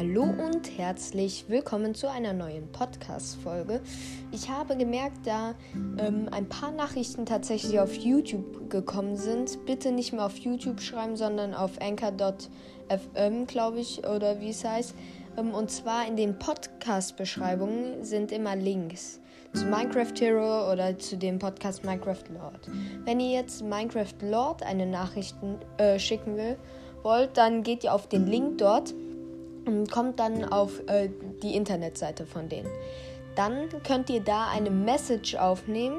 Hallo und herzlich willkommen zu einer neuen Podcast-Folge. Ich habe gemerkt, da ähm, ein paar Nachrichten tatsächlich auf YouTube gekommen sind. Bitte nicht mehr auf YouTube schreiben, sondern auf anchor.fm, glaube ich, oder wie es heißt. Ähm, und zwar in den Podcast-Beschreibungen sind immer Links zu Minecraft Hero oder zu dem Podcast Minecraft Lord. Wenn ihr jetzt Minecraft Lord eine Nachricht äh, schicken will, wollt, dann geht ihr auf den Link dort und kommt dann auf äh, die Internetseite von denen. Dann könnt ihr da eine Message aufnehmen.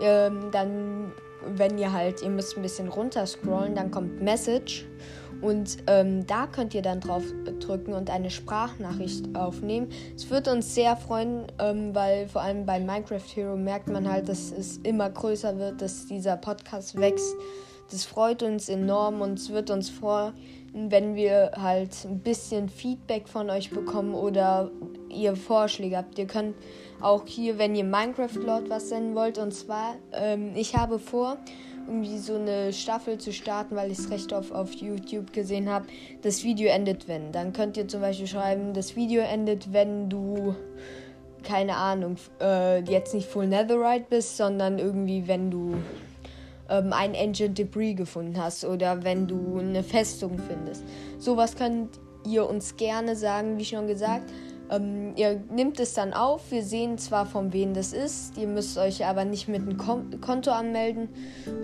Ähm, dann, wenn ihr halt, ihr müsst ein bisschen runter scrollen, dann kommt Message. Und ähm, da könnt ihr dann drauf drücken und eine Sprachnachricht aufnehmen. Es würde uns sehr freuen, ähm, weil vor allem bei Minecraft Hero merkt man halt, dass es immer größer wird, dass dieser Podcast wächst. Das freut uns enorm und es wird uns freuen, wenn wir halt ein bisschen Feedback von euch bekommen oder ihr Vorschläge habt. Ihr könnt auch hier, wenn ihr Minecraft Lord was senden wollt, und zwar, ähm, ich habe vor, irgendwie so eine Staffel zu starten, weil ich es recht oft auf YouTube gesehen habe. Das Video endet, wenn. Dann könnt ihr zum Beispiel schreiben, das Video endet, wenn du keine Ahnung, äh, jetzt nicht Full Netherite bist, sondern irgendwie, wenn du ähm, ein Ancient Debris gefunden hast oder wenn du eine Festung findest. Sowas könnt ihr uns gerne sagen, wie schon gesagt. Ähm, ihr nehmt es dann auf. Wir sehen zwar von wem das ist, ihr müsst euch aber nicht mit einem Konto anmelden.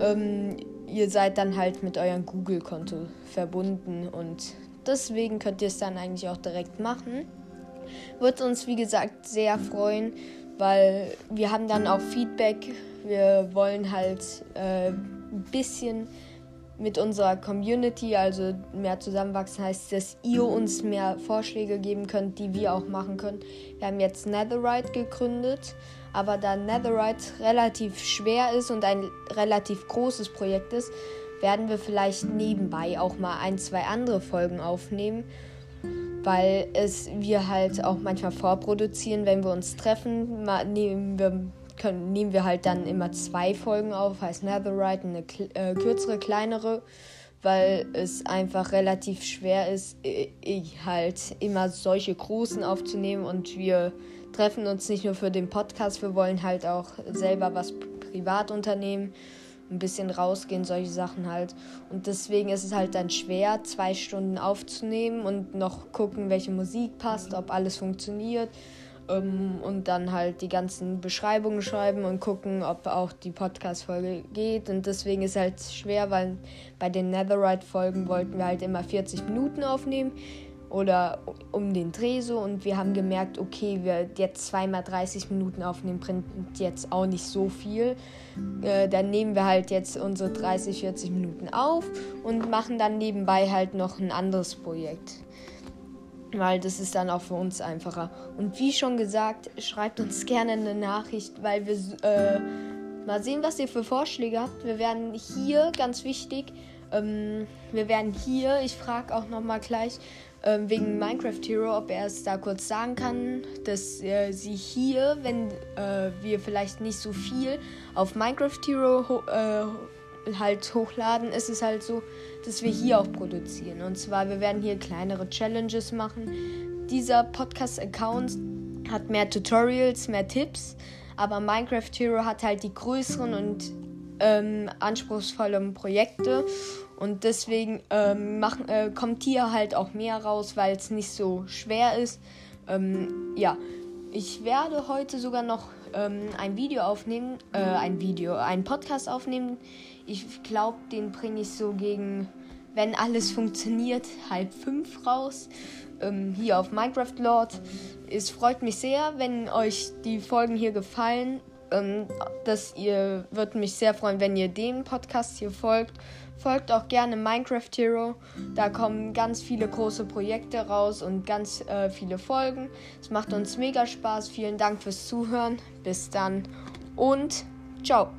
Ähm, ihr seid dann halt mit eurem Google-Konto verbunden und deswegen könnt ihr es dann eigentlich auch direkt machen. Wird uns wie gesagt sehr freuen, weil wir haben dann auch Feedback wir wollen halt äh, ein bisschen mit unserer Community, also mehr zusammenwachsen, heißt, dass ihr uns mehr Vorschläge geben könnt, die wir auch machen können. Wir haben jetzt Netherite gegründet, aber da Netherite relativ schwer ist und ein relativ großes Projekt ist, werden wir vielleicht nebenbei auch mal ein, zwei andere Folgen aufnehmen, weil es wir halt auch manchmal vorproduzieren, wenn wir uns treffen, nehmen wir können, nehmen wir halt dann immer zwei Folgen auf, heißt Netherite, eine äh, kürzere, kleinere, weil es einfach relativ schwer ist, ich halt immer solche großen aufzunehmen. Und wir treffen uns nicht nur für den Podcast, wir wollen halt auch selber was privat unternehmen, ein bisschen rausgehen, solche Sachen halt. Und deswegen ist es halt dann schwer, zwei Stunden aufzunehmen und noch gucken, welche Musik passt, ob alles funktioniert ähm, und dann halt die ganzen Beschreibungen schreiben und gucken, ob auch die Podcast-Folge geht. Und deswegen ist es halt schwer, weil bei den Netherite-Folgen wollten wir halt immer 40 Minuten aufnehmen oder um den Dreh so und wir haben gemerkt, okay, wir jetzt zweimal 30 Minuten aufnehmen, bringt jetzt auch nicht so viel. Äh, dann nehmen wir halt jetzt unsere 30, 40 Minuten auf und machen dann nebenbei halt noch ein anderes Projekt weil das ist dann auch für uns einfacher. Und wie schon gesagt, schreibt uns gerne eine Nachricht, weil wir äh, mal sehen, was ihr für Vorschläge habt. Wir werden hier, ganz wichtig, ähm, wir werden hier, ich frage auch nochmal gleich ähm, wegen Minecraft Hero, ob er es da kurz sagen kann, dass äh, sie hier, wenn äh, wir vielleicht nicht so viel auf Minecraft Hero äh, halt hochladen, ist es halt so, dass wir hier auch produzieren. Und zwar, wir werden hier kleinere Challenges machen. Dieser Podcast-Account hat mehr Tutorials, mehr Tipps, aber Minecraft Hero hat halt die größeren und ähm, anspruchsvollen Projekte. Und deswegen ähm, machen, äh, kommt hier halt auch mehr raus, weil es nicht so schwer ist. Ähm, ja, ich werde heute sogar noch ähm, ein Video aufnehmen, äh, ein Video, einen Podcast aufnehmen. Ich glaube, den bringe ich so gegen, wenn alles funktioniert, halb fünf raus. Ähm, hier auf Minecraft Lord. Es freut mich sehr, wenn euch die Folgen hier gefallen. Ähm, dass ihr würde mich sehr freuen, wenn ihr dem Podcast hier folgt. Folgt auch gerne Minecraft Hero. Da kommen ganz viele große Projekte raus und ganz äh, viele Folgen. Es macht uns mega Spaß. Vielen Dank fürs Zuhören. Bis dann und ciao.